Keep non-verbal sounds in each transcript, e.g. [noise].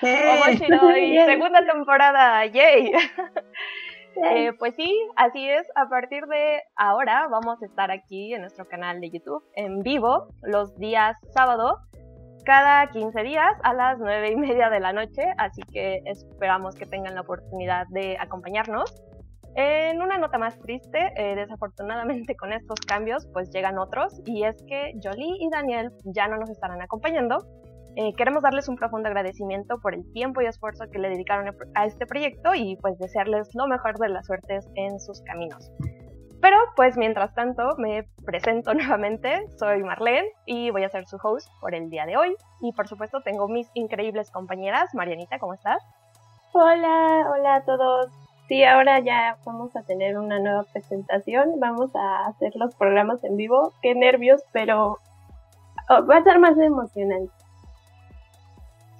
Oli, Oli, bienvenidos [laughs] a y segunda temporada, [laughs] yay. Eh, pues sí, así es, a partir de ahora vamos a estar aquí en nuestro canal de YouTube en vivo los días sábado, cada 15 días a las 9 y media de la noche, así que esperamos que tengan la oportunidad de acompañarnos. En una nota más triste, eh, desafortunadamente con estos cambios pues llegan otros y es que Jolie y Daniel ya no nos estarán acompañando. Eh, queremos darles un profundo agradecimiento por el tiempo y esfuerzo que le dedicaron a este proyecto y pues desearles lo mejor de las suertes en sus caminos. Pero pues mientras tanto me presento [laughs] nuevamente, soy Marlene y voy a ser su host por el día de hoy. Y por supuesto tengo mis increíbles compañeras. Marianita, ¿cómo estás? Hola, hola a todos. Sí, ahora ya vamos a tener una nueva presentación, vamos a hacer los programas en vivo. Qué nervios, pero oh, va a ser más emocionante.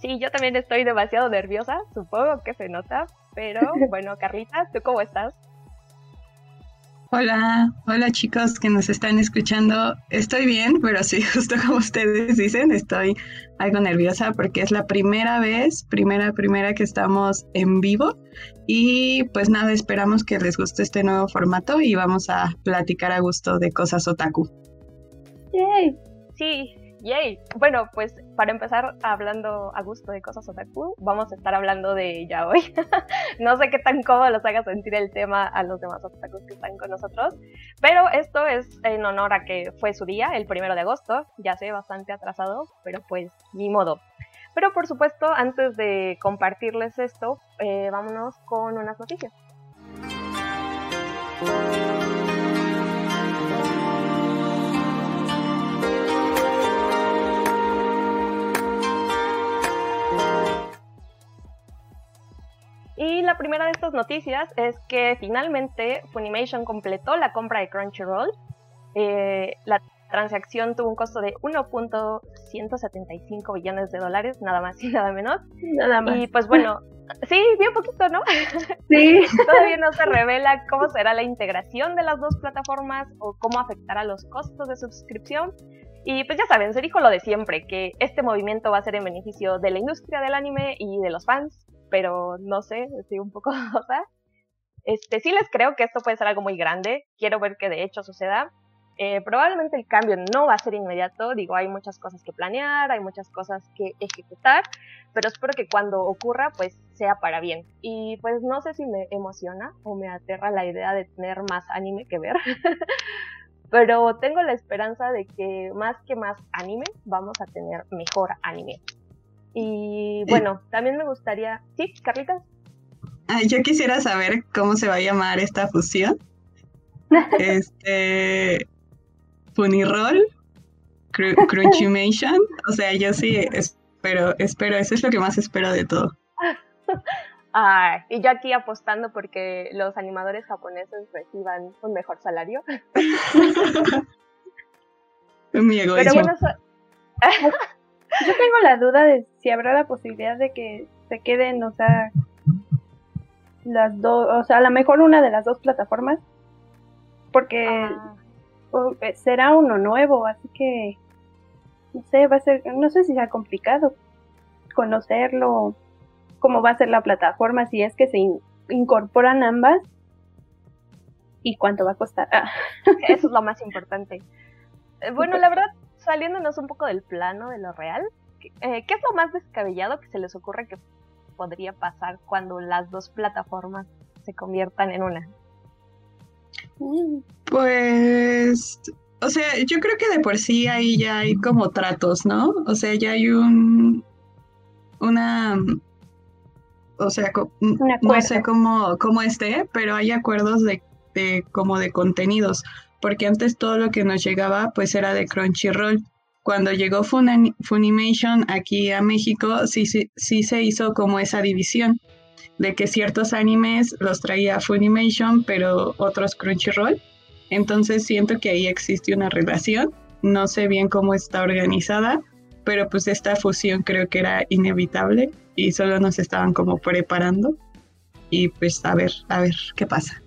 Sí, yo también estoy demasiado nerviosa, supongo que se nota, pero [laughs] bueno, Carlita, ¿tú cómo estás? Hola, hola chicos que nos están escuchando. Estoy bien, pero sí, [laughs] justo como ustedes dicen, estoy algo nerviosa porque es la primera vez, primera, primera que estamos en vivo. Y pues nada, esperamos que les guste este nuevo formato y vamos a platicar a gusto de cosas otaku. Yay. Sí, Yay. Bueno, pues para empezar hablando a gusto de cosas otaku, vamos a estar hablando de ella hoy. [laughs] no sé qué tan cómodo los haga sentir el tema a los demás otakus que están con nosotros, pero esto es en honor a que fue su día, el primero de agosto, ya sé, bastante atrasado, pero pues ni modo. Pero por supuesto, antes de compartirles esto, eh, vámonos con unas noticias. Y la primera de estas noticias es que finalmente Funimation completó la compra de Crunchyroll. Eh, la transacción tuvo un costo de 1.175 billones de dólares, nada más y nada menos. Nada más. Y pues bueno, sí, bien poquito, ¿no? Sí. [laughs] Todavía no se revela cómo será la integración de las dos plataformas o cómo afectará los costos de suscripción. Y pues ya saben, se dijo lo de siempre, que este movimiento va a ser en beneficio de la industria del anime y de los fans, pero no sé, estoy un poco [laughs] dudosa. Este, sí les creo que esto puede ser algo muy grande, quiero ver que de hecho suceda. Eh, probablemente el cambio no va a ser inmediato, digo, hay muchas cosas que planear, hay muchas cosas que ejecutar, pero espero que cuando ocurra, pues sea para bien. Y pues no sé si me emociona o me aterra la idea de tener más anime que ver, [laughs] pero tengo la esperanza de que más que más anime, vamos a tener mejor anime. Y bueno, también me gustaría. ¿Sí, Carlitas? yo quisiera saber cómo se va a llamar esta fusión. [laughs] este. Funirol, Crunchimation. O sea, yo sí espero, espero, eso es lo que más espero de todo. Ay, y yo aquí apostando porque los animadores japoneses reciban un mejor salario. [laughs] Mi egoísmo. Pero bueno, [laughs] yo tengo la duda de si habrá la posibilidad de que se queden, o sea, las dos, o sea, a lo mejor una de las dos plataformas, porque ah. eh, será uno nuevo, así que no sé, va a ser, no sé si sea complicado conocerlo, cómo va a ser la plataforma, si es que se incorporan ambas y cuánto va a costar. Eso es lo más importante. Eh, bueno, la verdad, saliéndonos un poco del plano de lo real, eh, ¿qué es lo más descabellado que se les ocurre que podría pasar cuando las dos plataformas se conviertan en una? Pues, o sea, yo creo que de por sí ahí ya hay como tratos, ¿no? O sea, ya hay un, una, o sea, no sé cómo, cómo esté, pero hay acuerdos de, de como de contenidos porque antes todo lo que nos llegaba pues era de Crunchyroll. Cuando llegó Funimation aquí a México, sí, sí, sí se hizo como esa división de que ciertos animes los traía Funimation, pero otros Crunchyroll. Entonces siento que ahí existe una relación. No sé bien cómo está organizada, pero pues esta fusión creo que era inevitable y solo nos estaban como preparando. Y pues a ver, a ver qué pasa.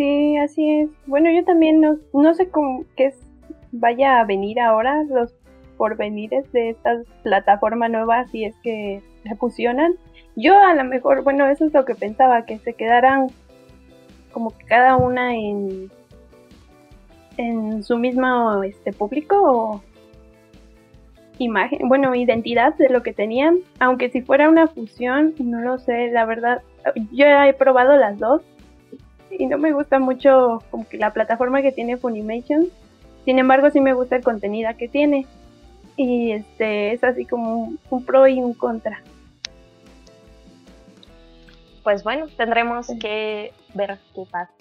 Sí, así es. Bueno, yo también no, no sé cómo qué vaya a venir ahora. Los porvenires de esta plataforma nueva si es que se fusionan. Yo a lo mejor, bueno, eso es lo que pensaba, que se quedaran como que cada una en, en su mismo este, público o imagen, bueno, identidad de lo que tenían, aunque si fuera una fusión, no lo sé, la verdad, yo he probado las dos y no me gusta mucho como que la plataforma que tiene Funimation, sin embargo sí me gusta el contenido que tiene y este es así como un, pro y un contra. Pues bueno, tendremos que ver qué pasa.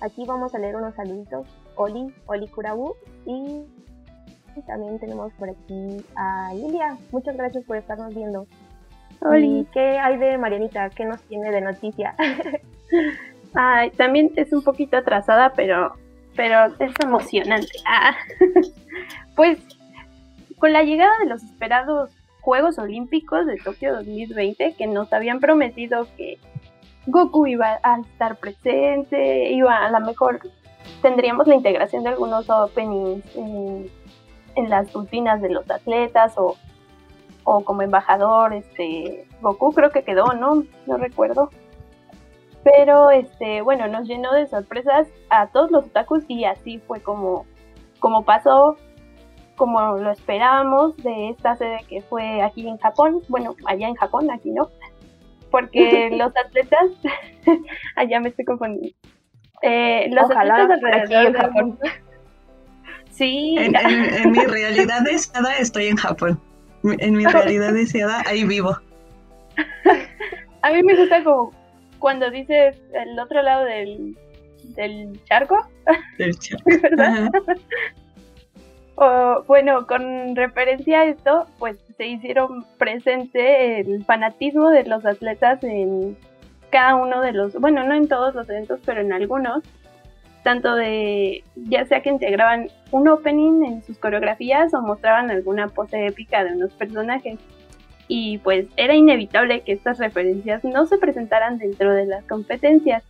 Aquí vamos a leer unos saluditos. Oli, Oli Kurabu y también tenemos por aquí a Lilia. Muchas gracias por estarnos viendo. ¿Y qué hay de Marianita? ¿Qué nos tiene de noticia? [laughs] Ay, también es un poquito atrasada, pero, pero es emocionante. Ah. [laughs] pues con la llegada de los esperados Juegos Olímpicos de Tokio 2020, que nos habían prometido que Goku iba a estar presente, iba a lo mejor tendríamos la integración de algunos openings en las rutinas de los atletas o, como embajador, este, Goku creo que quedó, ¿no? No recuerdo. Pero este, bueno, nos llenó de sorpresas a todos los otakus y así fue como, como pasó, como lo esperábamos de esta sede que fue aquí en Japón, bueno, allá en Japón, aquí no, porque [laughs] los atletas, [laughs] allá me estoy confundiendo, eh, los atletas alrededor de Japón. Sí. En, mi realidad deseada estoy en Japón. En mi realidad deseada ahí vivo. [laughs] A mí me gusta como cuando dices el otro lado del, del charco. [laughs] Del [laughs] charco. ¿Verdad? [laughs] o, bueno, con referencia a esto, pues se hicieron presente el fanatismo de los atletas en cada uno de los, bueno, no en todos los eventos, pero en algunos tanto de ya sea que integraban un opening en sus coreografías o mostraban alguna pose épica de unos personajes. Y pues era inevitable que estas referencias no se presentaran dentro de las competencias,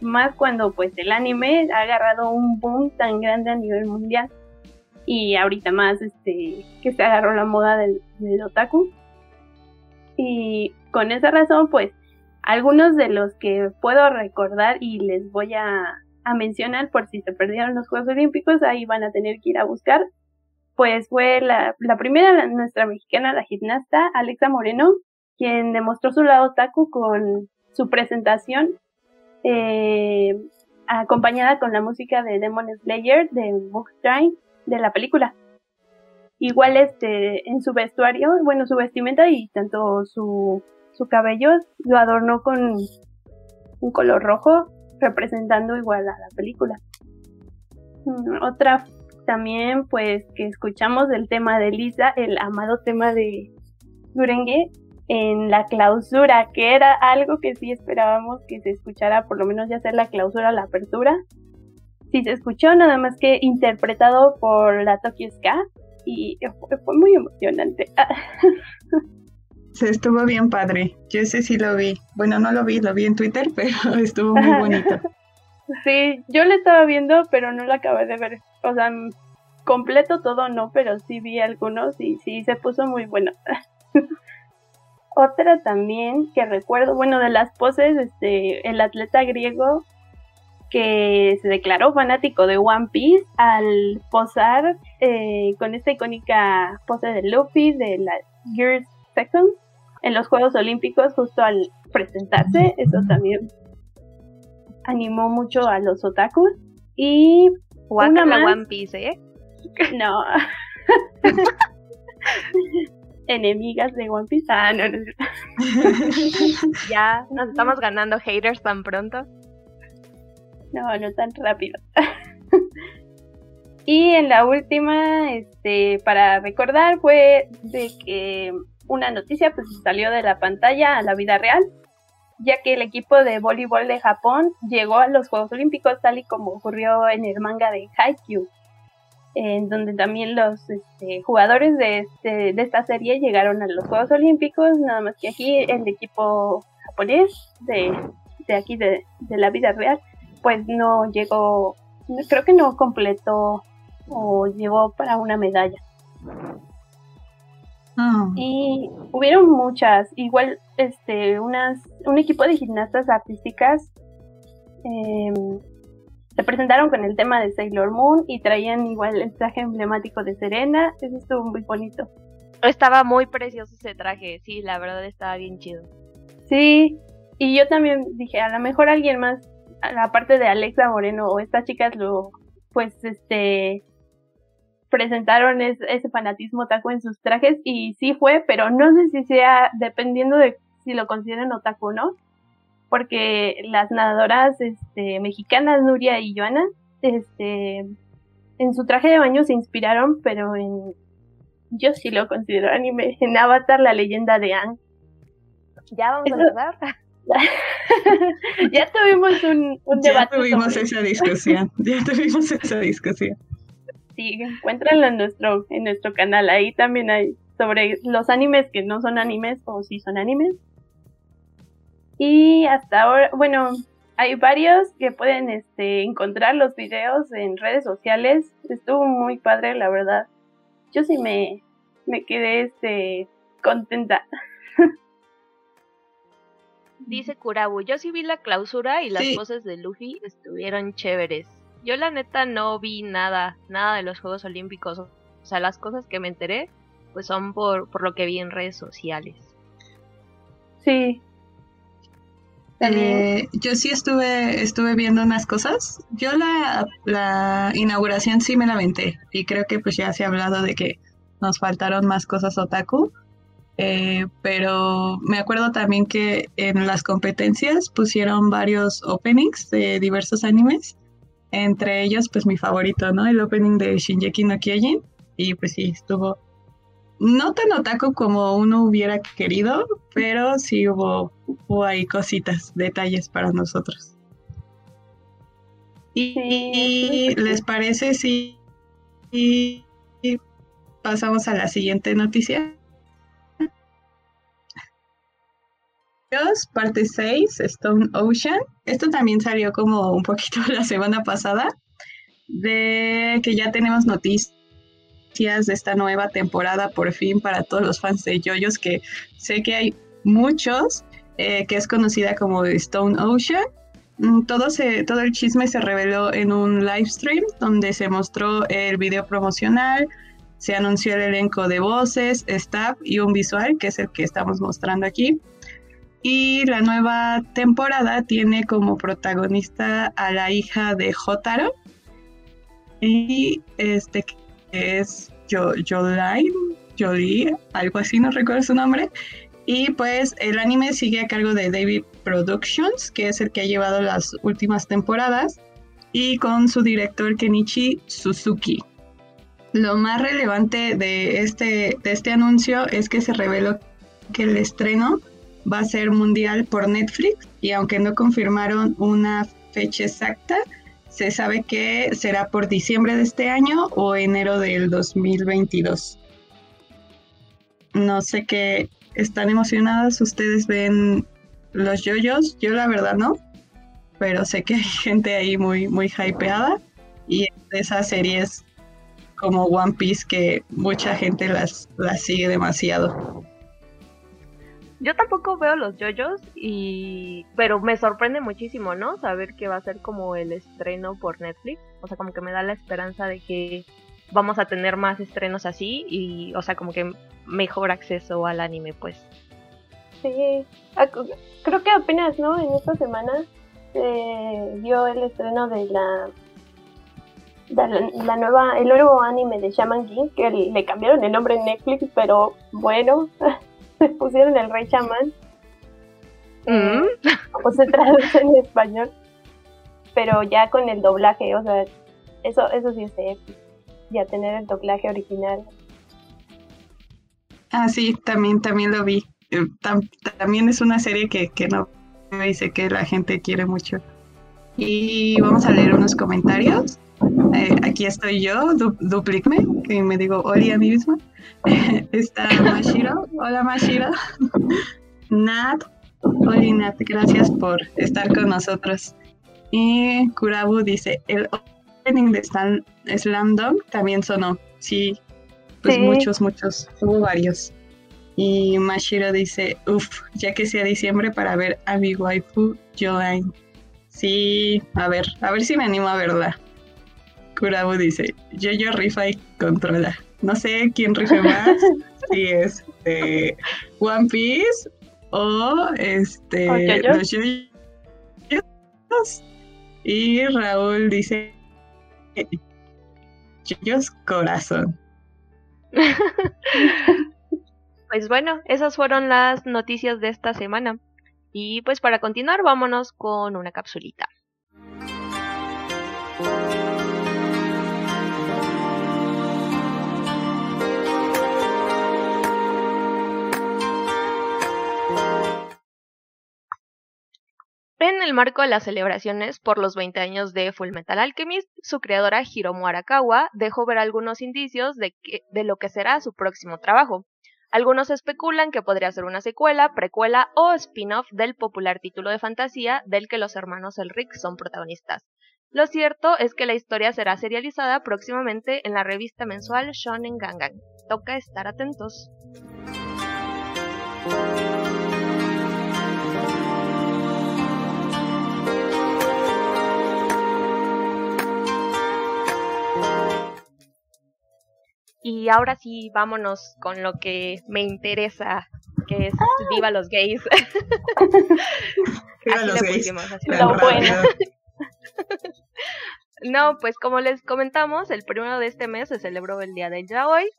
más cuando pues el anime ha agarrado un boom tan grande a nivel mundial. Y ahorita más este que se agarró la moda del, otaku. Y con esa razón pues algunos de los que puedo recordar y les voy a a mencionar por si se perdieron los Juegos Olímpicos, ahí van a tener que ir a buscar. Pues fue la, la primera, nuestra mexicana, la gimnasta Alexa Moreno, quien demostró su lado taku con su presentación, eh, acompañada con la música de Demon Slayer de Book de la película. Igual este, en su vestuario, bueno, su vestimenta y tanto su, su cabello lo adornó con un color rojo representando igual a la película. Mm, otra también pues que escuchamos el tema de Lisa, el amado tema de Durengue en la clausura, que era algo que sí esperábamos que se escuchara, por lo menos ya sea la clausura la apertura. Sí se escuchó, nada más que interpretado por la Tokyo Ska y fue muy emocionante. [laughs] Se estuvo bien padre. Yo ese sí lo vi. Bueno, no lo vi, lo vi en Twitter, [laughs] pero estuvo muy bonito. Sí, yo lo estaba viendo, pero no lo acabé de ver. O sea, completo todo no, pero sí vi algunos y sí se puso muy bueno. [laughs] Otra también que recuerdo, bueno, de las poses, este, el atleta griego que se declaró fanático de One Piece al posar eh, con esta icónica pose de Luffy de la Gears Second en los Juegos Olímpicos justo al presentarse. Eso también animó mucho a los otakus. Y una más. One Piece, ¿eh? [laughs] No. [laughs] Enemigas de One Piece. Ah, no, no. [laughs] ya nos estamos ganando haters tan pronto. No, no tan rápido. y en la última, este, para recordar, fue de que una noticia pues salió de la pantalla a la vida real, ya que el equipo de voleibol de Japón llegó a los Juegos Olímpicos tal y como ocurrió en el manga de Haikyuu, en donde también los este, jugadores de, este, de esta serie llegaron a los Juegos Olímpicos, nada más que aquí el equipo japonés de, aquí de, de la vida real pues no llegó, creo que no completó o llegó para una medalla. Ah. Y hubieron muchas, igual este, unas, un equipo de gimnastas artísticas em, se presentaron con el tema de Sailor Moon y traían igual el traje emblemático de Serena, eso estuvo muy bonito. Estaba muy precioso ese traje, sí, la verdad estaba bien chido. Sí, y yo también dije, a lo mejor alguien más, aparte de Alexa Moreno o estas chicas, lo, pues, este, presentaron ese fanatismo taco en sus trajes y sí fue, pero no sé si sea dependiendo de si lo consideran otaku o no, porque las nadadoras este, mexicanas Nuria y Joana, este, en su traje de baño se inspiraron, pero en yo sí lo considero anime, en Avatar la leyenda de Aang. Ya vamos a hablar. [laughs] ya tuvimos un, debate. Ya tuvimos esa discusión. Ya tuvimos esa discusión. Sí, encuéntranlo en nuestro, en nuestro canal. Ahí también hay sobre los animes que no son animes o si son animes. Y hasta ahora, bueno, hay varios que pueden este, encontrar los videos en redes sociales. Estuvo muy padre, la verdad. Yo sí me, me quedé este, contenta. Dice Kurabu, yo sí vi la clausura y las voces de Luffy estuvieron chéveres. Yo la neta no vi nada, nada de los Juegos Olímpicos. O sea, las cosas que me enteré, pues son por, por lo que vi en redes sociales. Sí. Eh, yo sí estuve, estuve viendo unas cosas. Yo la, la inauguración sí me la aventé. Y creo que pues ya se ha hablado de que nos faltaron más cosas otaku. Eh, pero me acuerdo también que en las competencias pusieron varios openings de diversos animes. Entre ellos, pues mi favorito, ¿no? El opening de Shinjeki no Kyojin. Y pues sí, estuvo no tan otaku como uno hubiera querido, pero sí hubo, hubo ahí cositas, detalles para nosotros. Y, les parece si pasamos a la siguiente noticia. Parte 6, Stone Ocean. Esto también salió como un poquito [laughs] la semana pasada, de que ya tenemos noticias de esta nueva temporada por fin para todos los fans de JoJo's, que sé que hay muchos, eh, que es conocida como Stone Ocean. Mm, todo, se, todo el chisme se reveló en un live stream donde se mostró el video promocional, se anunció el elenco de voces, staff y un visual, que es el que estamos mostrando aquí. Y la nueva temporada tiene como protagonista a la hija de Jotaro. Y este es Joline, Jolie, algo así, no recuerdo su nombre. Y pues el anime sigue a cargo de David Productions, que es el que ha llevado las últimas temporadas, y con su director Kenichi Suzuki. Lo más relevante de este, de este anuncio es que se reveló que el estreno va a ser mundial por Netflix y aunque no confirmaron una fecha exacta, se sabe que será por diciembre de este año o enero del 2022. No sé qué, ¿están emocionadas? ¿Ustedes ven los yoyos? Yo la verdad no, pero sé que hay gente ahí muy, muy hypeada y esas series como One Piece que mucha gente las, las sigue demasiado. Yo tampoco veo los yoyos y pero me sorprende muchísimo, ¿no? Saber que va a ser como el estreno por Netflix, o sea, como que me da la esperanza de que vamos a tener más estrenos así y o sea, como que mejor acceso al anime, pues. Sí. Creo que apenas, ¿no? En esta semana se dio el estreno de la la, nueva, el nuevo anime de Shaman King, que le cambiaron el nombre en Netflix, pero bueno, [laughs] pusieron el Rey Shaman. Mm. O se traduce en español. Pero ya con el doblaje, o sea, eso, eso sí es épico. Ya tener el doblaje original. Ah, sí, también, también lo vi. Eh, también es una serie que, que no dice que la gente quiere mucho. Y vamos a leer unos comentarios. Eh, aquí estoy yo, du que me digo hola a mí misma. [laughs] Está Mashiro. Hola Mashiro. [laughs] Nat. Hola Nat, gracias por estar con nosotros. Y Kurabu dice, el opening de Slam Dunk también sonó. Sí, pues muchos, muchos, hubo varios. Y Mashiro dice, uff, ya que sea diciembre para ver a mi waifu Joanne. Sí, a ver, a ver si me animo a verla. Kurabu dice, yo yo rifa y controla. No sé quién rife más, [laughs] si es este, One Piece o este y Raúl dice Yoyos corazón. [laughs] pues bueno, esas fueron las noticias de esta semana. Y pues para continuar, vámonos con una capsulita. En el marco de las celebraciones por los 20 años de Fullmetal Alchemist, su creadora Hiromu Arakawa dejó ver algunos indicios de, de lo que será su próximo trabajo. Algunos especulan que podría ser una secuela, precuela o spin-off del popular título de fantasía del que los hermanos Elric son protagonistas. Lo cierto es que la historia será serializada próximamente en la revista mensual Shonen Gangan. Toca estar atentos. Y ahora sí, vámonos con lo que me interesa, que es ah. viva los gays. viva los gays. no, pues como les comentamos, el primero de este mes se celebró el Día del Yaoi.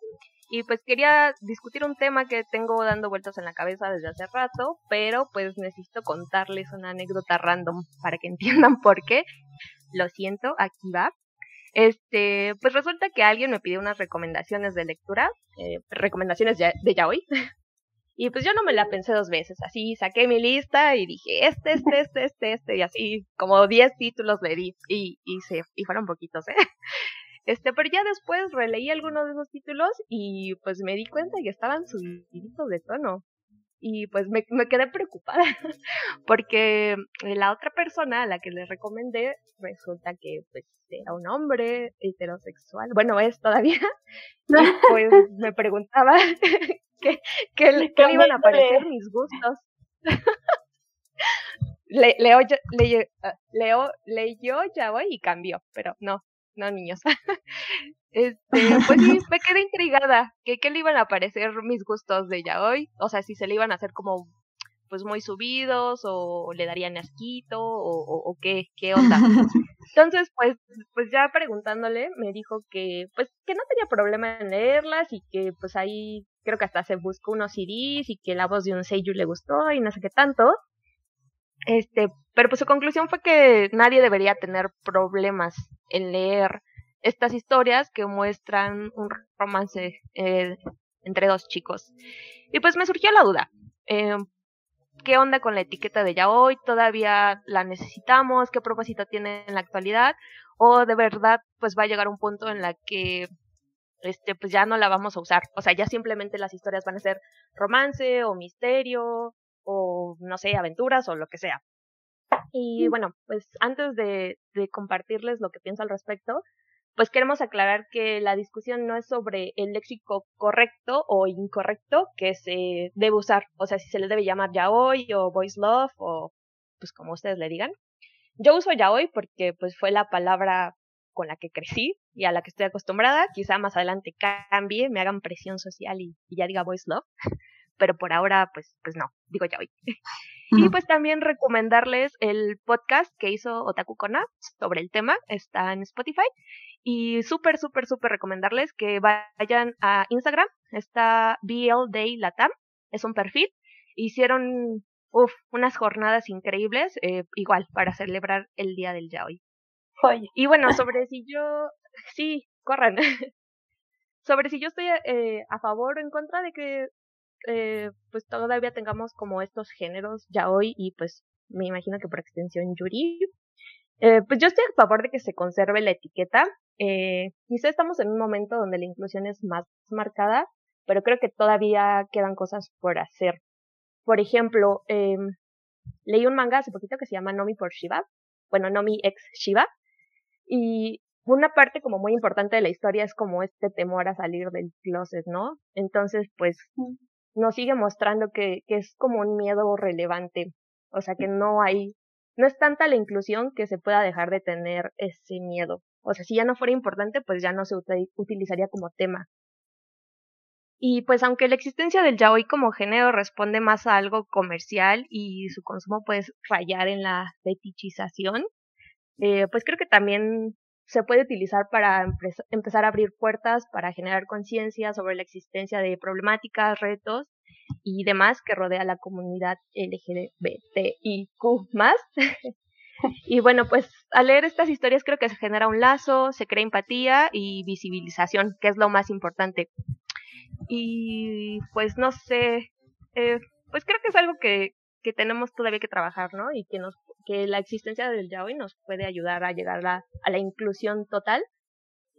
Y pues quería discutir un tema que tengo dando vueltas en la cabeza desde hace rato, pero pues necesito contarles una anécdota random para que [laughs] entiendan por qué. Lo siento, aquí va. Este, pues resulta que alguien me pidió unas recomendaciones de lectura, eh, recomendaciones de ya hoy. [laughs] y pues yo no me la pensé dos veces, así saqué mi lista y dije, este, este, este, este, este, y así como 10 títulos le di y, y, se, y fueron poquitos, ¿eh? [laughs] Este, pero ya después releí algunos de esos títulos y pues me di cuenta que estaban subiditos de tono y pues me, me, quedé preocupada [laughs] porque la otra persona a la que le recomendé resulta que pues era un hombre heterosexual, bueno es todavía, [laughs] y pues me preguntaba [laughs] qué, qué, le iban a parecer mis gustos. le, leo, le, ah, leo, leyó ya voy y cambió, pero no, no niños. Este, pues sí, [laughs] me quedé intrigada, que qué le iban a parecer mis gustos de ya hoy, o sea, si se le iban a hacer como pues muy subidos o le darían asquito o, o, qué, qué onda. [laughs] Entonces, pues, pues ya preguntándole, me dijo que, pues, que no tenía problema en leerlas y que, pues ahí creo que hasta se buscó unos CDs y que la voz de un Seiyu le gustó y no sé qué tanto. Este, pero pues su conclusión fue que nadie debería tener problemas en leer estas historias que muestran un romance eh, entre dos chicos. Y pues me surgió la duda. Eh, ¿Qué onda con la etiqueta de ya hoy? ¿Todavía la necesitamos? ¿Qué propósito tiene en la actualidad? ¿O de verdad pues va a llegar un punto en la que este pues ya no la vamos a usar? O sea, ya simplemente las historias van a ser romance o misterio o no sé, aventuras o lo que sea. Y bueno, pues antes de, de compartirles lo que pienso al respecto, pues queremos aclarar que la discusión no es sobre el léxico correcto o incorrecto que se debe usar, o sea, si se le debe llamar yaoi o voice love o pues como ustedes le digan. Yo uso yaoi porque pues fue la palabra con la que crecí y a la que estoy acostumbrada, quizá más adelante cambie, me hagan presión social y, y ya diga voice love, [laughs] pero por ahora pues pues no, digo yaoi. Y pues también recomendarles el podcast que hizo Otaku Kona sobre el tema, está en Spotify. Y súper, súper, súper recomendarles que vayan a Instagram, está BL Day Latam, es un perfil. Hicieron uf, unas jornadas increíbles, eh, igual, para celebrar el Día del Yaoi. Y bueno, [laughs] sobre si yo, sí, corran. [laughs] sobre si yo estoy eh, a favor o en contra de que eh, pues todavía tengamos como estos géneros ya hoy y pues me imagino que por extensión Yuri. Eh, pues yo estoy a favor de que se conserve la etiqueta. Eh, quizá estamos en un momento donde la inclusión es más marcada, pero creo que todavía quedan cosas por hacer. Por ejemplo, eh, leí un manga hace poquito que se llama Nomi por Shiva, bueno, Nomi ex Shiva, y una parte como muy importante de la historia es como este temor a salir del closet, ¿no? Entonces, pues, nos sigue mostrando que, que es como un miedo relevante. O sea, que no hay, no es tanta la inclusión que se pueda dejar de tener ese miedo. O sea, si ya no fuera importante, pues ya no se utilizaría como tema. Y pues aunque la existencia del yaoi como género responde más a algo comercial y su consumo puede rayar en la fetichización, eh, pues creo que también se puede utilizar para empezar a abrir puertas, para generar conciencia sobre la existencia de problemáticas, retos y demás que rodea la comunidad LGBTIQ más. [laughs] y bueno, pues al leer estas historias creo que se genera un lazo, se crea empatía y visibilización, que es lo más importante. Y pues no sé, eh, pues creo que es algo que, que tenemos todavía que trabajar, ¿no? Y que nos que la existencia del yaoi nos puede ayudar a llegar a, a la inclusión total,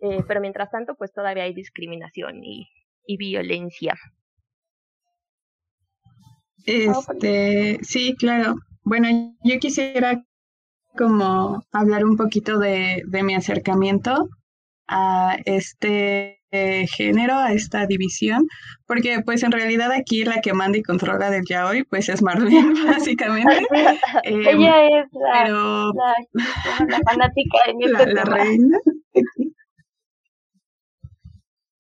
eh, pero mientras tanto, pues todavía hay discriminación y, y violencia. Este, sí, claro. Bueno, yo quisiera como hablar un poquito de, de mi acercamiento a este eh, género, a esta división, porque pues en realidad aquí la que manda y controla del yaoi pues es Marlene, [laughs] básicamente. [laughs] Ella es la, fanática de [laughs] la, la reina.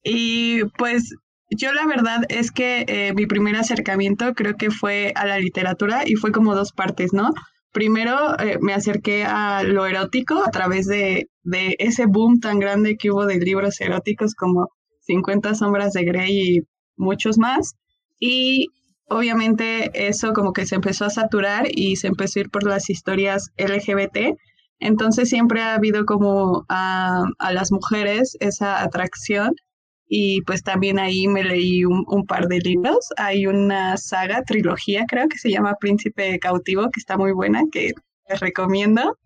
y pues yo la verdad es que eh, mi primer acercamiento creo que fue a la literatura y fue como dos partes, ¿no? Primero eh, me acerqué a lo erótico a través de, de, ese boom tan grande que hubo de libros eróticos como 50 sombras de Grey y muchos más. Y obviamente eso como que se empezó a saturar y se empezó a ir por las historias LGBT. Entonces siempre ha habido como a, a las mujeres esa atracción y pues también ahí me leí un, par de libros. Hay una saga, trilogía creo que se llama Príncipe Cautivo, que está muy buena, que les recomiendo.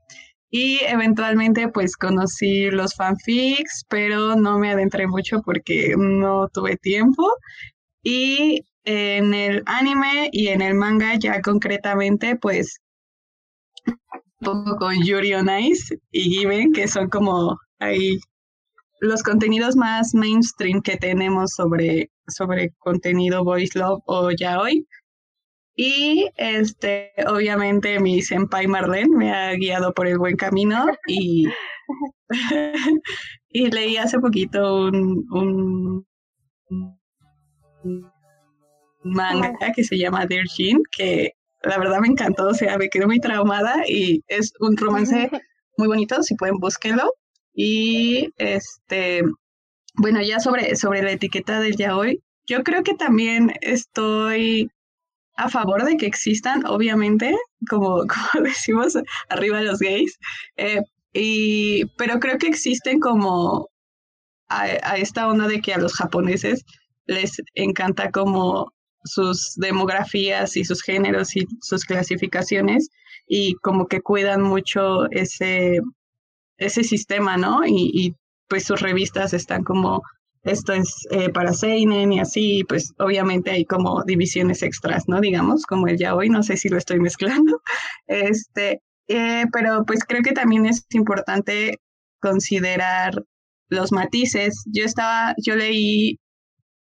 Y eventualmente pues conocí los fanfics, pero no me adentré mucho porque no tuve tiempo. Y en el anime y en el manga ya concretamente pues un poco con Yuri on Ice y Given, que son como ahí los contenidos más mainstream que tenemos sobre, sobre contenido voice love o yaoi. Y este, obviamente mi senpai Marlene me ha guiado por el buen camino y, [laughs] y leí hace poquito un, un, manga que se llama Dear Jin, que la verdad me encantó, o sea, me quedé muy traumada y es un romance [laughs] muy bonito, si pueden búsquenlo. Y este, bueno, ya sobre, sobre la etiqueta del yaoi, yo creo que también estoy a favor de que existan, obviamente, como, [laughs] como decimos, arriba los gays, eh, y, pero creo que existen como a, a, esta onda de que a los japoneses les encanta como sus demografías y sus géneros y sus clasificaciones y como que cuidan mucho ese ese sistema, ¿no? Y, pues sus revistas están como, esto es eh, para Seinen y así, pues obviamente hay como divisiones extras, ¿no? Digamos, como el ya hoy, no sé si lo estoy [laughs] mezclando, este, eh, pero pues creo que también es importante considerar los matices. Yo estaba, yo leí,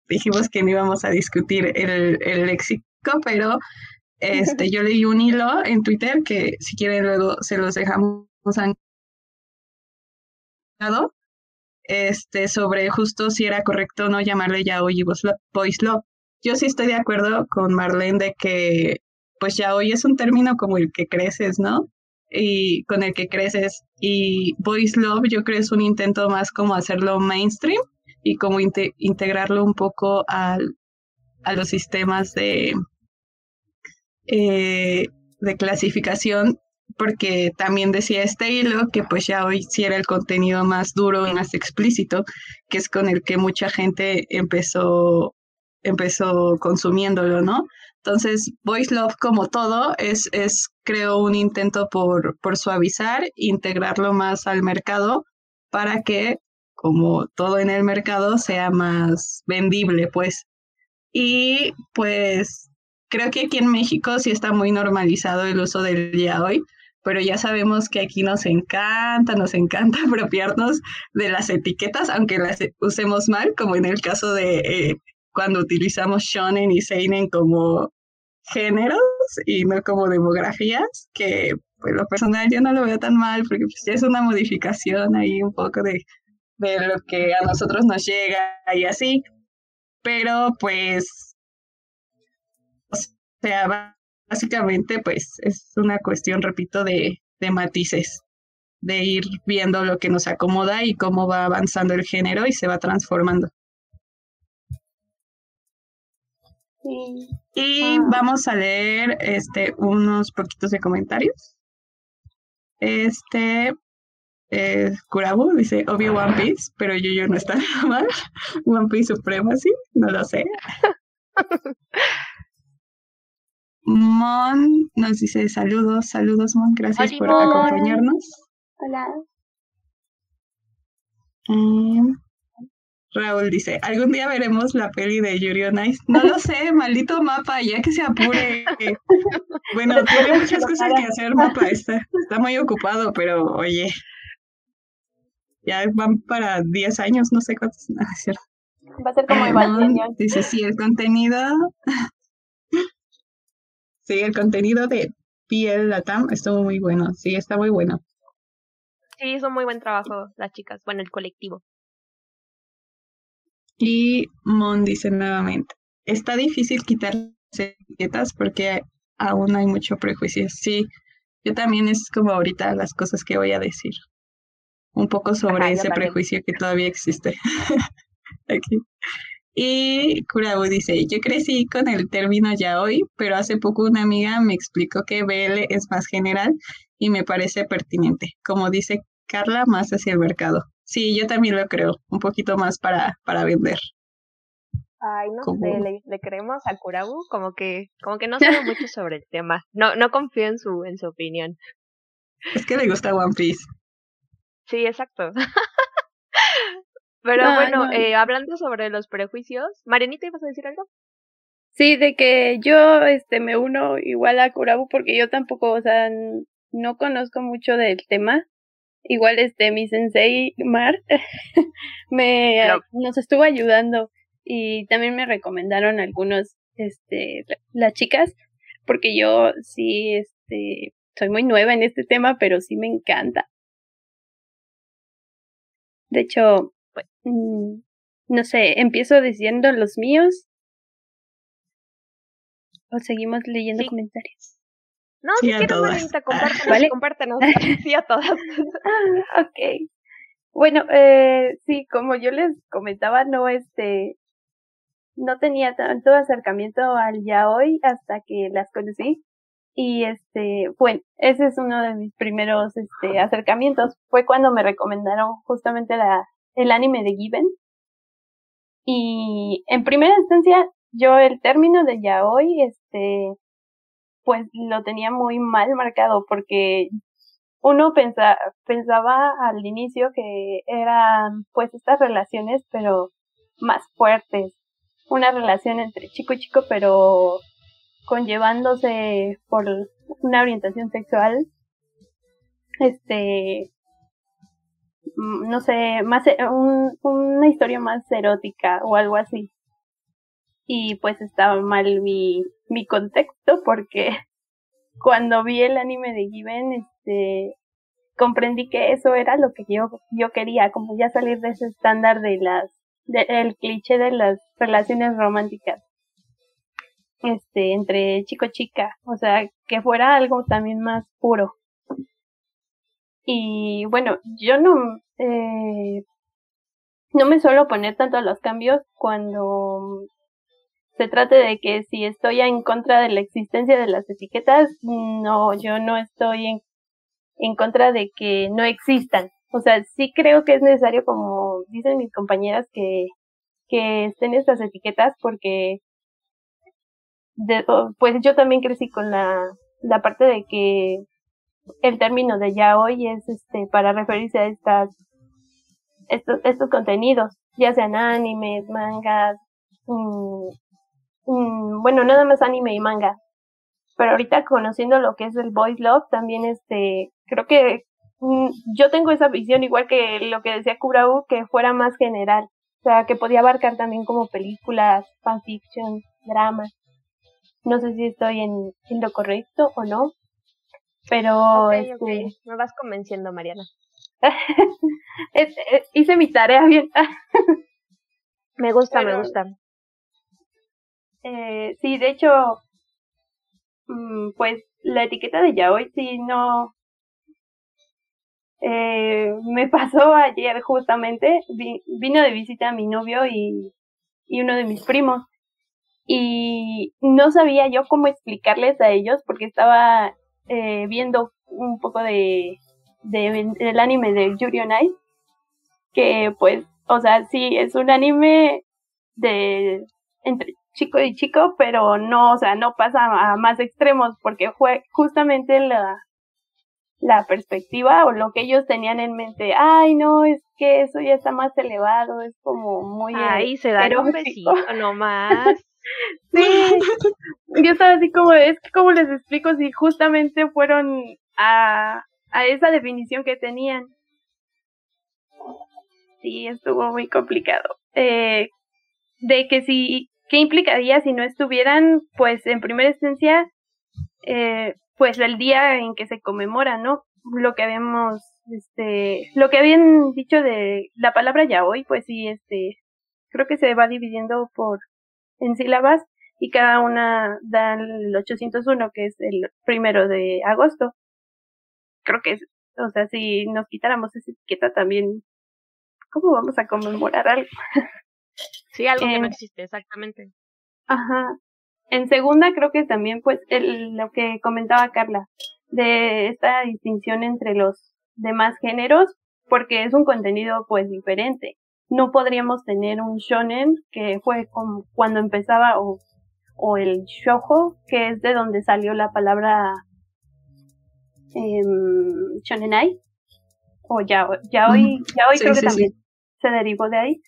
dijimos que no íbamos a discutir el, el léxico, pero este, [laughs] yo leí un hilo en Twitter que si quieren luego se los dejamos este, sobre justo si era correcto o no llamarle yaoi voice love. Yo sí estoy de acuerdo con Marlene de que pues yaoi es un término como el que creces, ¿no? Y con el que creces. Y voice love yo creo es un intento más como hacerlo mainstream y como integrarlo un poco al, a los sistemas de, eh, de clasificación porque también decía este hilo que pues ya hoy sí era el contenido más duro y más explícito, que es con el que mucha gente empezó, empezó consumiéndolo, ¿no? Entonces, Voice Love, como todo, es, es creo, un intento por, por suavizar, integrarlo más al mercado para que, como todo en el mercado, sea más vendible, pues. Y pues creo que aquí en México sí está muy normalizado el uso del hoy pero ya sabemos que aquí nos encanta, nos encanta [laughs] apropiarnos de las etiquetas, aunque las usemos mal, como en el caso de eh, cuando utilizamos shonen y seinen como géneros y no como demografías, que pues lo personal yo no lo veo tan mal porque pues ya es una modificación ahí un poco de, de lo que a nosotros nos llega y así, pero pues, o sea, básicamente pues es una cuestión, repito, de, de matices, de ir viendo lo que nos acomoda y cómo va avanzando el género y se va transformando. Y ah. vamos a leer este unos poquitos de comentarios. Este eh, Kurabu dice, obvio One Piece, pero yo, yo no está [laughs] mal. One Piece Supremacy, no lo sé. [laughs] Mon nos dice saludos, saludos Mon, gracias por acompañarnos. Hola. Raúl dice, algún día veremos la peli de Yuri on Ice. No lo sé, [laughs] maldito mapa, ya que se apure. [laughs] bueno, tiene muchas cosas que hacer, mapa. Está, está muy ocupado, pero oye, ya van para 10 años, no sé cuántos. [laughs] Ah, Va a ser como Evangelion. Dice, sí, el contenido. Sí, el contenido de Piel Latam estuvo muy bueno. Sí, está muy bueno. Sí, hizo muy buen trabajo las chicas, bueno, el colectivo. Y Mon dice nuevamente, está difícil quitar etiquetas porque aún hay mucho prejuicio. Sí, yo también es como ahorita las cosas que voy a decir. Un poco sobre ese prejuicio que todavía existe. [laughs] Aquí. Y Kurabu dice, yo crecí con el término ya hoy, pero hace poco una amiga me explicó que BL es más general y me parece pertinente. Como dice Carla, más hacia el mercado. Sí, yo también lo creo, un poquito más para, para vender. Ay, no sé, le, creemos a Kurabu como que, como que no sabe mucho [laughs] sobre el tema. No, no confío en su, en su opinión. Es que le gusta One Piece. Sí, exacto. [laughs] Pero bueno, Eh, hablando sobre los prejuicios, Marianita, ¿ibas a decir algo? Sí, de que yo este me uno igual a Kurabu porque yo tampoco, o sea, no conozco mucho del tema. Igual este mi sensei Mar [laughs] me nos estuvo ayudando y también me recomendaron algunos este las chicas porque yo sí este soy muy nueva en este tema pero sí me encanta. De hecho pues, mm, no sé empiezo diciendo los míos o seguimos leyendo comentarios no, sí, si quieres, compártenos, compártenos. [laughs] [laughs] sí, a todas. [laughs] ok. Bueno, eh, sí, como yo les comentaba, no, este, no tenía tanto acercamiento al ya hoy hasta que las conocí. Y este, bueno, ese es uno de mis primeros este, acercamientos. Fue cuando me recomendaron justamente la, el anime de Given. Y en primera instancia, yo el término de ya hoy, este, pues lo tenía muy mal marcado porque uno pensa, pensaba al inicio que eran pues estas relaciones pero más fuertes, una relación entre chico y chico pero conllevándose por una orientación sexual, este, no sé, más, e, un, una historia más erótica o algo así y pues estaba mal mi, mi contexto porque [laughs] cuando vi el anime de Given, este, comprendí que eso era lo que yo, yo quería, como ya salir de ese estándar de las, del cliché de las relaciones románticas, este, entre chico chica, o sea, que fuera algo también más puro. Y bueno, yo no, eh, no me suelo poner tanto a los cambios cuando se trate de que si estoy en contra de la existencia de las etiquetas, no, yo no estoy en, en contra de que no existan. O sea, sí creo que es necesario, como dicen mis compañeras, que, que estén estas etiquetas porque de, pues yo también crecí con la, la parte de que el término de ya hoy es este para referirse a estas estos, estos contenidos, ya sean animes, mangas, mm, Mm, bueno, nada más anime y manga. pero ahorita conociendo lo que es el boys love, también este, creo que mm, yo tengo esa visión igual que lo que decía Kubrau, que fuera más general, o sea, que podía abarcar también como películas, fanfiction, dramas. No sé si estoy en, lo correcto o no, pero este... me vas convenciendo, Mariana. [laughs] hice mi tarea bien. [laughs] me gusta, me gusta. Eh, sí, de hecho, mm, pues la etiqueta de yaoi sí no... Eh, me [laughs] pasó ayer justamente, vino de visita a mi novio y, y uno de mis primos y no sabía yo cómo explicarles a ellos porque estaba eh, viendo un poco de, de, del anime de Yuri on Ice que pues, o sea, sí, es un anime de entre chico y chico, pero no, o sea, no pasa a más extremos porque fue justamente la, la perspectiva o lo que ellos tenían en mente. Ay, no, es que eso ya está más elevado, es como muy... Ay, se da un besito nomás. [laughs] sí, yo estaba así como, es que como les explico si justamente fueron a, a esa definición que tenían. Sí, estuvo muy complicado. Eh, de que si, ¿qué implicaría si no estuvieran, pues en primera instancia, eh, pues el día en que se conmemora, ¿no? Lo que habíamos, este, lo que habían dicho de la palabra ya hoy, pues sí, este, creo que se va dividiendo por en sílabas y cada una da el 801, que es el primero de agosto. Creo que o sea, si nos quitáramos esa etiqueta también, ¿cómo vamos a conmemorar algo? [laughs] Sí, algo que no existe, exactamente. Ajá. En segunda, creo que también, pues, el, lo que comentaba Carla, de esta distinción entre los demás géneros, porque es un contenido, pues, diferente no podríamos tener un shonen que fue como cuando empezaba o, o el shoujo que es de donde salió la palabra eh, shonenai o ya ya hoy ya hoy creo que también se derivó de ahí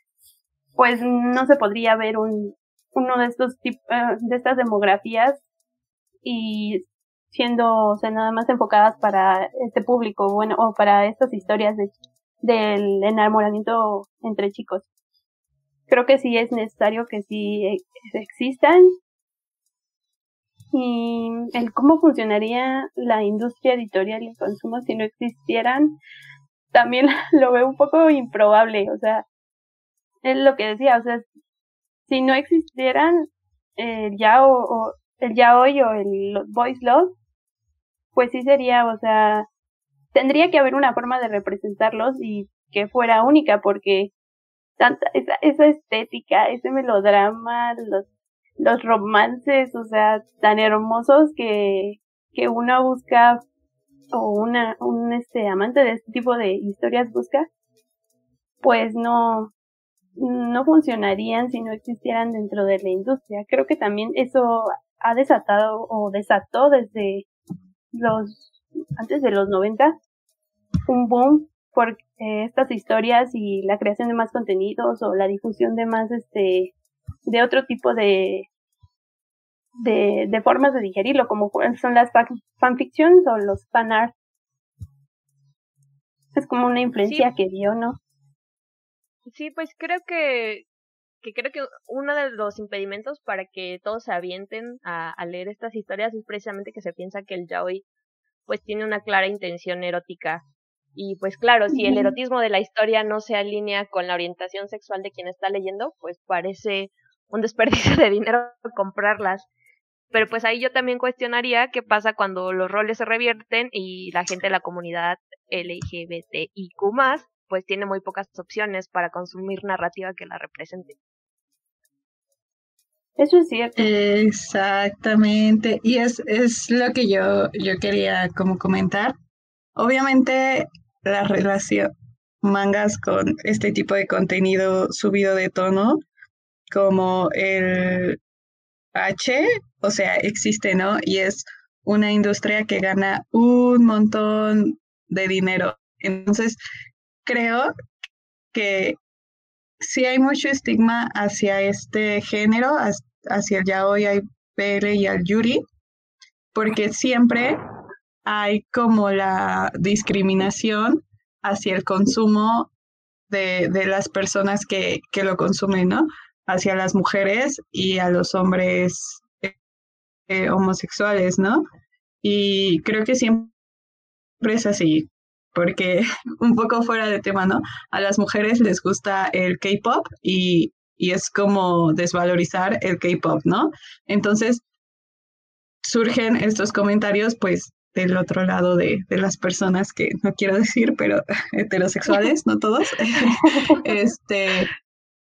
pues no se podría ver un uno de estos tipos eh, de estas demografías y siendo o sea nada más enfocadas para este público bueno o para estas historias de del enamoramiento entre chicos. Creo que sí es necesario que sí e, existan. Y el cómo funcionaría la industria editorial y consumo si no existieran, también [laughs] lo veo un poco improbable. O sea, es lo que decía, o sea, si no existieran el ya o, el ya hoy o el voice love, pues sí sería, o sea, tendría que haber una forma de representarlos y que fuera única porque tanta esa, esa estética, ese melodrama, los, los romances, o sea, tan hermosos que, que uno busca o una, un este amante de este tipo de historias busca, pues no, no funcionarían si no existieran dentro de la industria. Creo que también eso ha desatado o desató desde los antes de los 90 un boom por eh, estas historias y la creación de más contenidos o la difusión de más este de otro tipo de de, de formas de digerirlo como son las fanfictions o los fanart es como una influencia que dio no sí pues creo que que creo que uno de los impedimentos para que todos se avienten a, a leer estas historias es precisamente que se piensa que el yaoi pues tiene una clara intención erótica. Y pues claro, si el erotismo de la historia no se alinea con la orientación sexual de quien está leyendo, pues parece un desperdicio de dinero [laughs] comprarlas. Pero pues ahí yo también cuestionaría qué pasa cuando los roles se revierten y la gente de la comunidad LGBTIQ pues tiene muy pocas opciones para consumir narrativa que la represente. Eso es cierto. Exactamente. Y es, es lo que yo, yo quería como comentar. Obviamente la relación mangas con este tipo de contenido subido de tono, como el H, o sea, existe, ¿no? Y es una industria que gana un montón de dinero. Entonces, creo que sí hay mucho estigma hacia este género, hacia el yaoi, hay PL y al yuri, porque siempre hay como la discriminación hacia el consumo de, de las personas que, que, lo consumen, ¿no? Hacia las mujeres y a los hombres eh, homosexuales, ¿no? Y creo que siempre es así, porque [laughs] un poco fuera de tema, ¿no? A las mujeres les gusta el K-pop y, y es como desvalorizar el K-pop, ¿no? Entonces surgen estos comentarios, pues del otro lado de, de, las personas que no quiero decir, pero [laughs] heterosexuales, no todos. [laughs] este,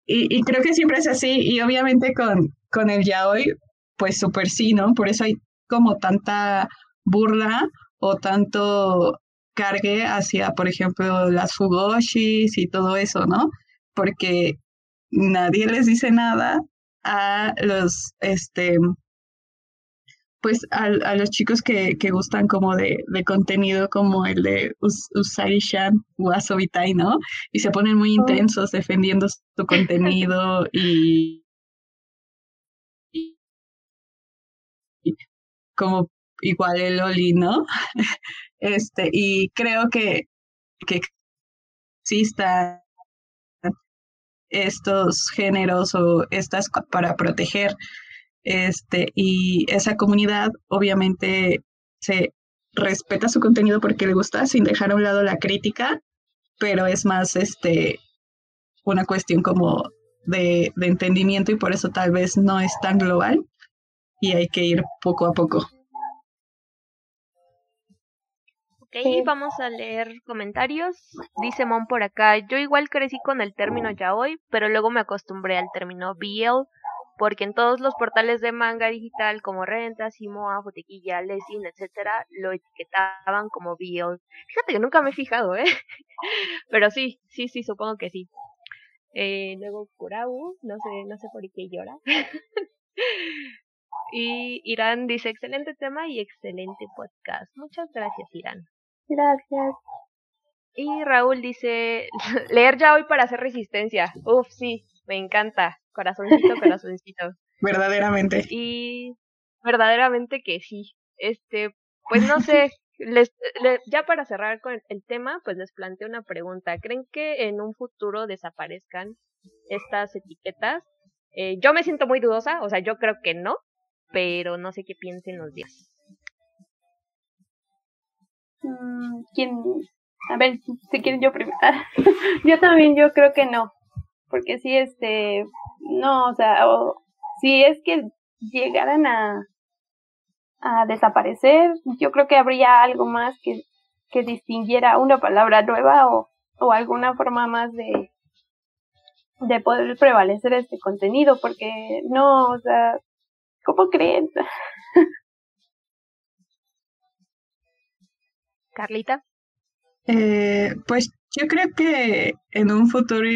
y, y, creo que siempre es así, y obviamente con, con el yaoi, pues súper sí, ¿no? Por eso hay como tanta burla o tanto cargue hacia, por ejemplo, las fugoshis y todo eso, ¿no? Porque nadie les dice nada a los, este, pues a, los chicos que, que gustan como de, de, contenido como el de Us Usai-shan ¿no? Y se ponen muy oh. intensos defendiendo su contenido y, como igual el Oli, ¿no? [laughs] Este, y creo que, que exista estos géneros o estas para proteger este, y esa comunidad obviamente se respeta su contenido porque le gusta sin dejar a un lado la crítica, pero es más este, una cuestión como de, de entendimiento y por eso tal vez no es tan global y hay que ir poco a poco. Ok, vamos a leer comentarios. Dice Mon por acá, yo igual crecí con el término yaoi, pero luego me acostumbré al término BL porque en todos los portales de manga digital como Rentas, Simoa, Botequilla, Lesin, etcétera, lo etiquetaban como BL. Fíjate que nunca me he fijado, ¿eh? [laughs] Pero sí, sí, sí, supongo que sí. Eh, luego Kurau, no sé, no sé por qué llora. [laughs] y Irán dice, excelente tema y excelente podcast. Muchas gracias, Irán. Gracias. Y Raúl dice, [laughs] leer ya hoy para hacer resistencia. Uf, sí, me encanta. Corazoncito, [laughs] corazoncito. verdaderamente. Y verdaderamente que sí. Este, pues no sé, les, ya para cerrar con el tema, pues les planteo una pregunta. ¿Creen que en un futuro desaparezcan estas etiquetas? Eh, yo me siento muy dudosa, o sea, yo creo que no, pero no sé qué piensen los días. Mm, ¿Quién? A ver, si quieren yo primero. [laughs] yo también, yo creo que no, porque si este, no, o sea, si es que llegaran a, a desaparecer, yo creo que habría algo más que, que distinguiera una palabra nueva o, o alguna forma más de, de poder prevalecer este contenido, porque no, o sea, ¿cómo creen? [laughs] Carlita. Eh, pues yo creo que en un futuro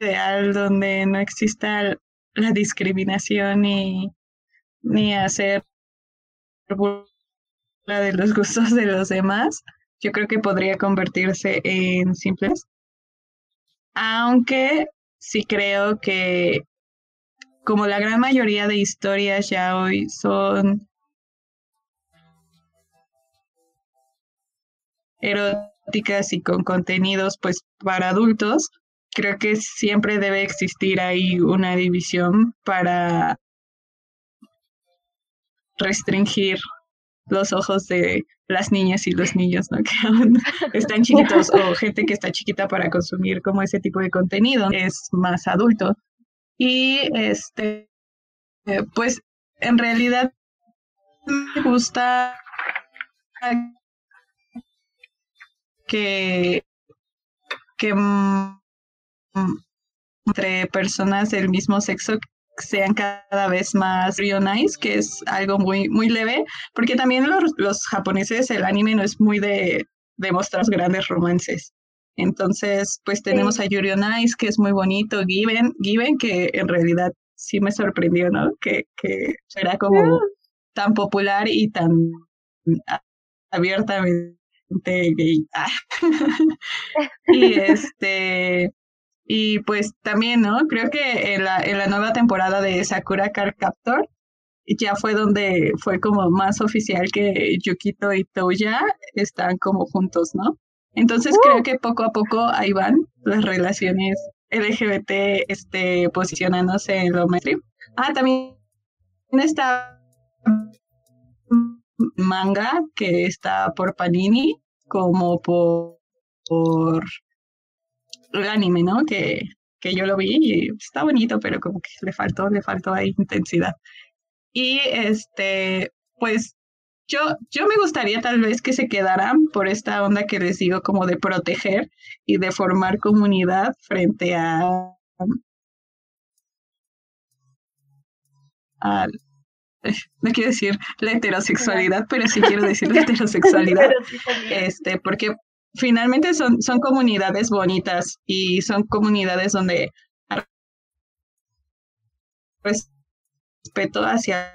ideal donde no exista la discriminación ni, ni hacer la de los gustos de los demás, yo creo que podría convertirse en simples. Aunque sí creo que como la gran mayoría de historias ya hoy son eróticas y con contenidos pues para adultos, creo que siempre debe existir ahí una división para restringir los ojos de las niñas y los niños, ¿no? [laughs] Que aún están chiquitos o [laughs] gente que está chiquita para consumir como ese tipo de contenido es más adulto. Y este, pues en realidad me gusta que, que entre personas del mismo sexo sean cada vez más nice, que es algo muy, muy leve, porque también los, los japoneses, el anime no es muy de, de mostrar grandes romances. Entonces, pues tenemos a Yuri on Ice, que es muy bonito, Given, Given, que en realidad sí me sorprendió, ¿no? Que, que era como ah. tan popular y tan abiertamente gay. [laughs] y este y pues también, ¿no? Creo que en la, en la nueva temporada de Sakura Card Captor ya fue donde fue como más oficial que Yukito y Touya están como juntos, ¿no? Entonces creo ¡Uh! que poco a poco ahí van las relaciones LGBT este, posicionándose en lo mainstream. Ah, también está manga que está por Panini como por, por el anime, ¿no? Que, que yo lo vi y está bonito, pero como que le faltó, le faltó ahí intensidad. Y este, pues yo, yo me gustaría tal vez que se quedaran por esta onda que les digo como de proteger y de formar comunidad frente a, a [laughs] no quiero decir la heterosexualidad, pero sí quiero decir la [laughs] heterosexualidad, este, porque finalmente son, son comunidades bonitas y son comunidades donde respeto hacia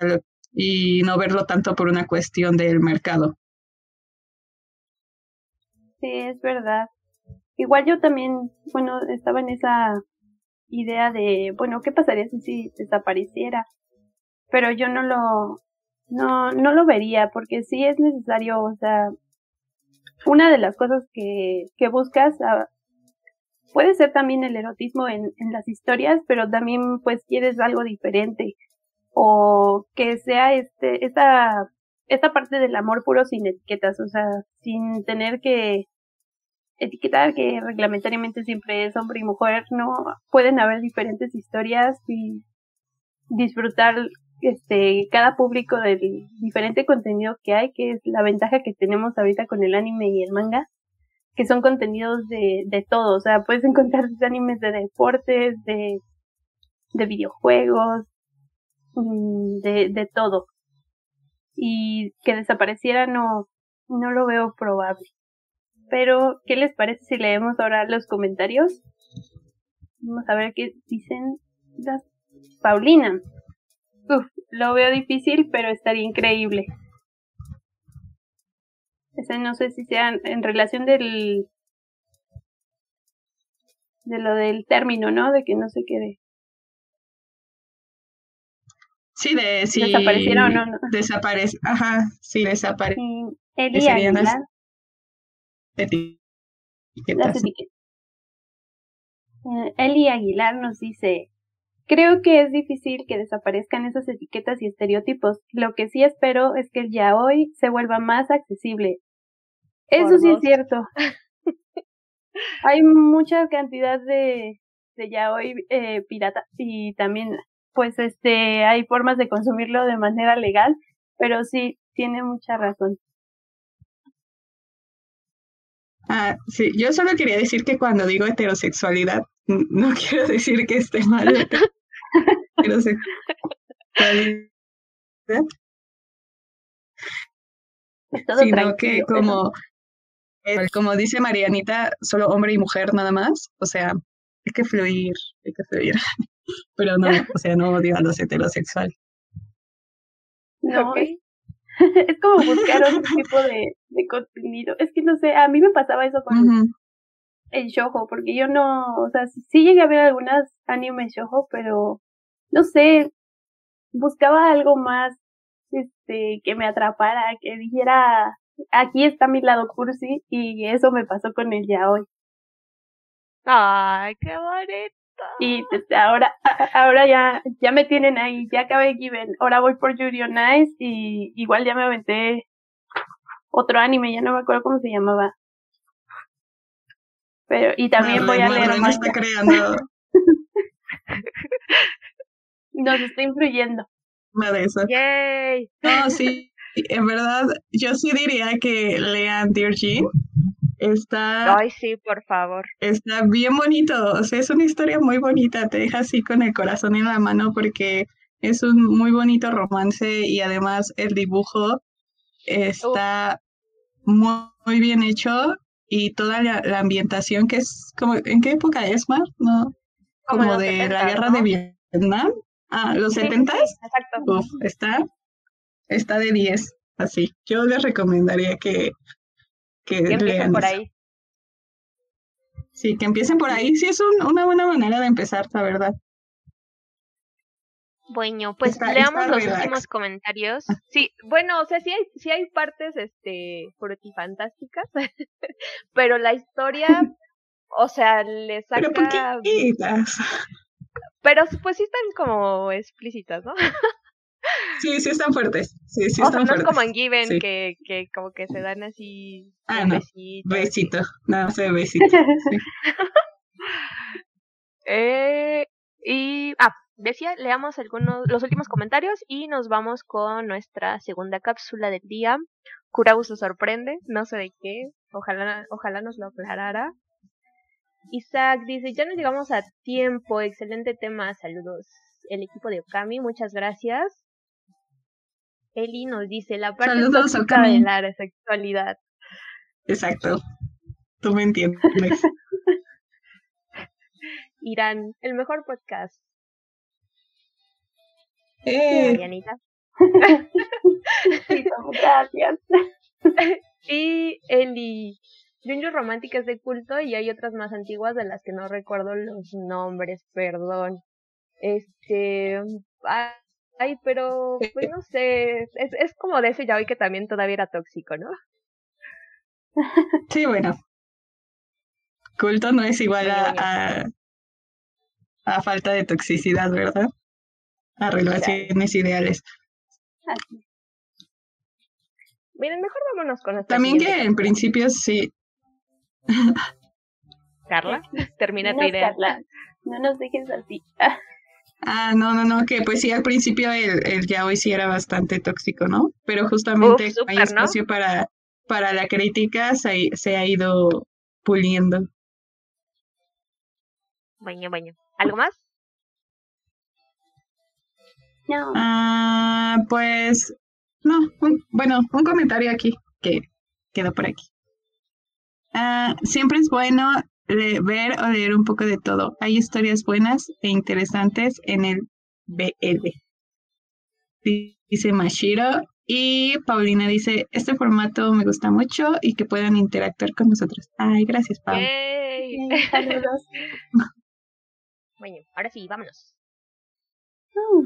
y no verlo tanto por una cuestión del mercado. Sí, es verdad. Igual yo también, bueno, estaba en esa idea de, bueno, ¿qué pasaría si, si desapareciera? Pero yo no lo, no, no lo vería porque sí es necesario, o sea, una de las cosas que, que buscas ah, puede ser también el erotismo en, en las historias, pero también pues quieres algo diferente o que sea este esta esta parte del amor puro sin etiquetas, o sea, sin tener que etiquetar que reglamentariamente siempre es hombre y mujer, no pueden haber diferentes historias y disfrutar este cada público del diferente contenido que hay, que es la ventaja que tenemos ahorita con el anime y el manga, que son contenidos de, de todo, o sea, puedes encontrar [laughs] animes de deportes, de, de videojuegos, mm, de, de todo. Y que desapareciera no, no lo veo probable. Pero, ¿qué les parece si leemos ahora los comentarios? Vamos a ver qué dicen las Paulina. Uf, lo veo difícil, pero estaría increíble. Ese no sé si sea en relación del de lo del término, ¿no? De que no se quede. Sí, de si desapareciera o no, no. Desaparece, ajá, sí, desaparece. Eli Aguilar. Las eh, Eli Aguilar nos dice, Creo que es difícil que desaparezcan esas etiquetas y estereotipos. Lo que sí espero es que el hoy se vuelva más accesible. Eso sí es cierto. [laughs] Hay mucha cantidad de, de yaoi eh, pirata y también pues este hay formas de consumirlo de manera legal, pero sí tiene mucha razón. Ah, sí, yo solo quería decir que cuando digo heterosexualidad, no [laughs] quiero decir que esté mal [laughs] Sino que como, como dice Marianita, solo hombre y mujer nada más. O sea, hay que fluir, hay que fluir. [laughs] Pero no, o sea, no odio a los heterosexuales. No, [laughs] es como buscar otro [laughs] tipo de, de contenido. Es que no sé, a mí me pasaba eso con el shojo, porque yo no, o sea, sí llegué a ver algunas animes shojo, pero no sé, buscaba algo más, este, que me atrapara, que dijera, aquí está mi lado cursi, y eso me pasó con el hoy Ay, qué bonito. Y desde ahora, ahora ya, ya me tienen ahí, ya acabé Given, ahora voy por Yuri on Ice y igual ya me aventé otro anime, ya no me acuerdo cómo se llamaba. Pero, y también voy a leer Está creando. [laughs] nos está influyendo. Una de esas. Yay. No, sí, en verdad, yo sí diría que lean Dear Jean. Está. Ay, sí, por favor. Está bien bonito. O sea, es una historia muy bonita. Te deja así con el corazón en la mano porque es un muy bonito romance y además el dibujo está muy, muy, bien hecho y toda la, ambientación que es como. ¿En qué época es, Mar? No. Como, de la guerra de Vietnam. Ah, los setentas. exacto. está, está de 10, así. Yo les recomendaría que, que, empiecen por ahí. Sí, que empiecen por ahí. Sí, es una buena manera de empezar, la verdad. Bueno, pues leamos los últimos comentarios. Ah. Sí, bueno, o sea, sí hay, sí hay partes, este, fantásticas [laughs] pero la historia, o sea, le saca... ¿Pero Pero pues sí están como explícitas, ¿no? [laughs] Sí, sí están fuertes. Sí, sí están no es como en Given, que, que como que se dan así. Ah, no. Besito. besito. No, sé, besito. Sí. [laughs] eh, y. Ah, decía, leamos algunos, los últimos comentarios y nos vamos con nuestra segunda cápsula del día. Kurau se sorprende, no sé de qué. Ojalá, ojalá nos lo aclarara. Isaac dice, ya nos llegamos a tiempo, excelente tema, saludos. El equipo de Okami, muchas gracias. Eli nos dice la parte Saludos, de la sexualidad. Exacto. Tú me entiendes. [laughs] Irán, el mejor podcast. Eh. Marianita. gracias. [laughs] y Eli, Junju Romántica es de culto y hay otras más antiguas de las que no recuerdo los nombres, perdón. Este, Ay, pero, pues no sé, es, es como de ese ya hoy que también todavía era tóxico, ¿no? Sí, bueno. Culto no es igual a, a, falta de toxicidad, ¿verdad? A relaciones ideales. Miren, mejor vámonos con esto. También que en principio sí. Carla, [laughs] termina tu idea. Carla, no nos dejes así. [laughs] Ah, no, no, no, que pues sí, al principio el, el hoy sí era bastante tóxico, ¿no? Pero justamente hay espacio para, para la crítica, se, se ha ido puliendo. Bueno, bueno. ¿Algo más? No. Ah, pues, no, bueno, un comentario aquí que quedó por aquí. Ah, siempre es bueno ver o leer un poco de todo. Hay historias buenas e interesantes en el BL. Dice Mashiro. Y Paulina dice, este formato me gusta mucho y que puedan interactuar con nosotros. Ay, gracias, Paul. [laughs] Saludos. bueno, ahora sí, vámonos. Uh.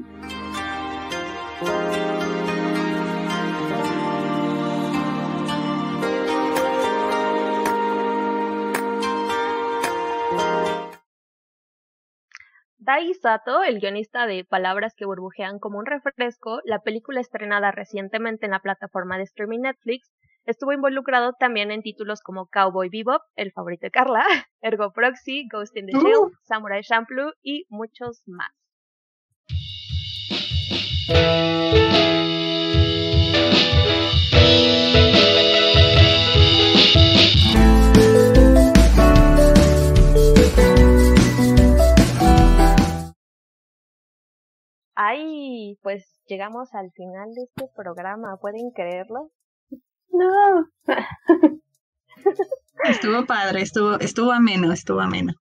Tai Sato, el guionista de Palabras que burbujean como un refresco, la película estrenada recientemente en la plataforma de streaming Netflix, estuvo involucrado también en títulos como Cowboy Bebop, el favorito de Carla, [laughs] Ergo Proxy, Ghost in the Shell, uh. Samurai Champloo y muchos más. Ay, pues llegamos al final de este programa, ¿pueden creerlo? No. [laughs] estuvo padre, estuvo, estuvo ameno, estuvo ameno.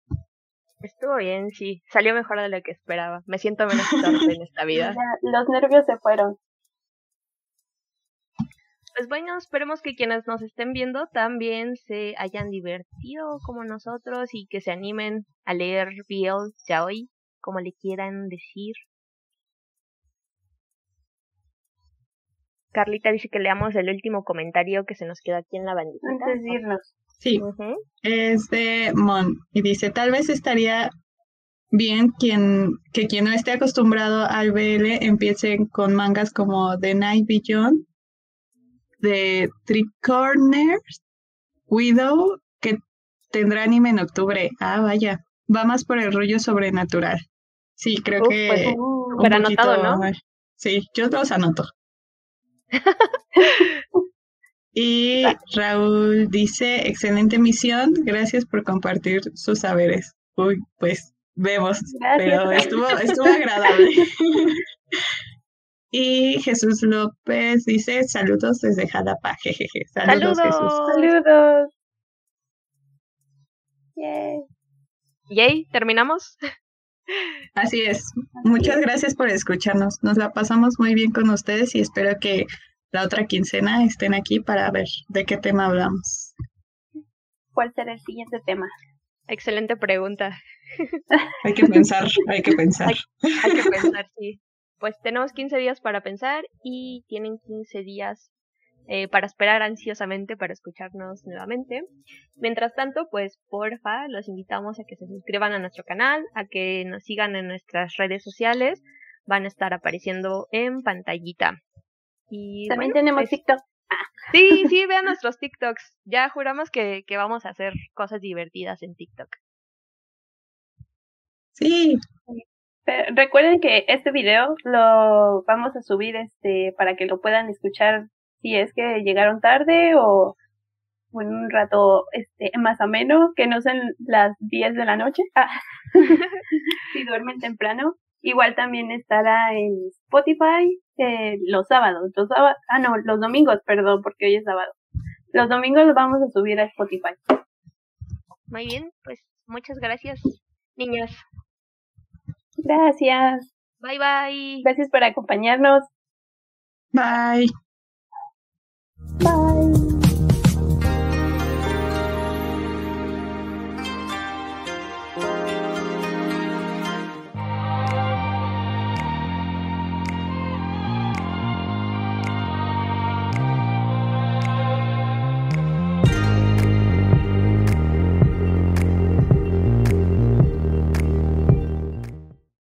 Estuvo bien, sí. Salió mejor de lo que esperaba. Me siento menos torpe en esta vida. [laughs] los nervios se fueron. Pues bueno, esperemos que quienes nos estén viendo también se hayan divertido como nosotros y que se animen a leer BL ya hoy, como le quieran decir. Carlita dice que leamos el último comentario que se nos queda aquí en la bandita. Antes de irnos. Sí, es de Mon y dice, tal vez estaría bien quien, que quien no esté acostumbrado al BL empiece con mangas como The Night Beyond, The Three Corners, Widow, que tendrá anime en octubre. Ah, vaya, va más por el rollo sobrenatural. Sí, creo que... Pues, uh, anotado, ¿no? Sí, yo los anoto. [laughs] y Raúl dice, excelente misión, gracias por compartir sus saberes. Uy, pues vemos, pero estuvo, estuvo agradable. y Jesús López dice, saludos desde Jalapa, jejeje. Saludos, Jesús. Saludos. Yay. Yay, ¿terminamos? Así es. Muchas gracias por escucharnos. Nos la pasamos muy bien con ustedes y espero que la otra quincena estén aquí para ver de qué tema hablamos. ¿Cuál será el siguiente tema? Excelente pregunta. Hay que pensar, hay que pensar. Hay, que pensar, sí. pues tenemos 15 días para pensar y tienen 15 días eh, para esperar ansiosamente para escucharnos nuevamente. Mientras tanto, pues porfa, los invitamos a que se suscriban a nuestro canal, a que nos sigan en nuestras redes sociales, van a estar apareciendo en pantallita. Y también tenemos pues, TikTok. Sí, [laughs] sí, vean nuestros TikToks. Ya juramos que, que vamos a hacer cosas divertidas en TikTok. Sí. recuerden que este video lo vamos a subir este para que lo puedan escuchar si es que llegaron tarde o en un rato este más ameno, que no sean las 10 de la noche. Ah. [laughs] si duermen temprano. Igual también estará en Spotify eh, los sábados, los sábados, ah no, los domingos, perdón, porque hoy es sábado. Los domingos los vamos a subir a Spotify. Muy bien, pues muchas gracias, niñas. Gracias. Bye bye. Gracias por acompañarnos. Bye. Bye.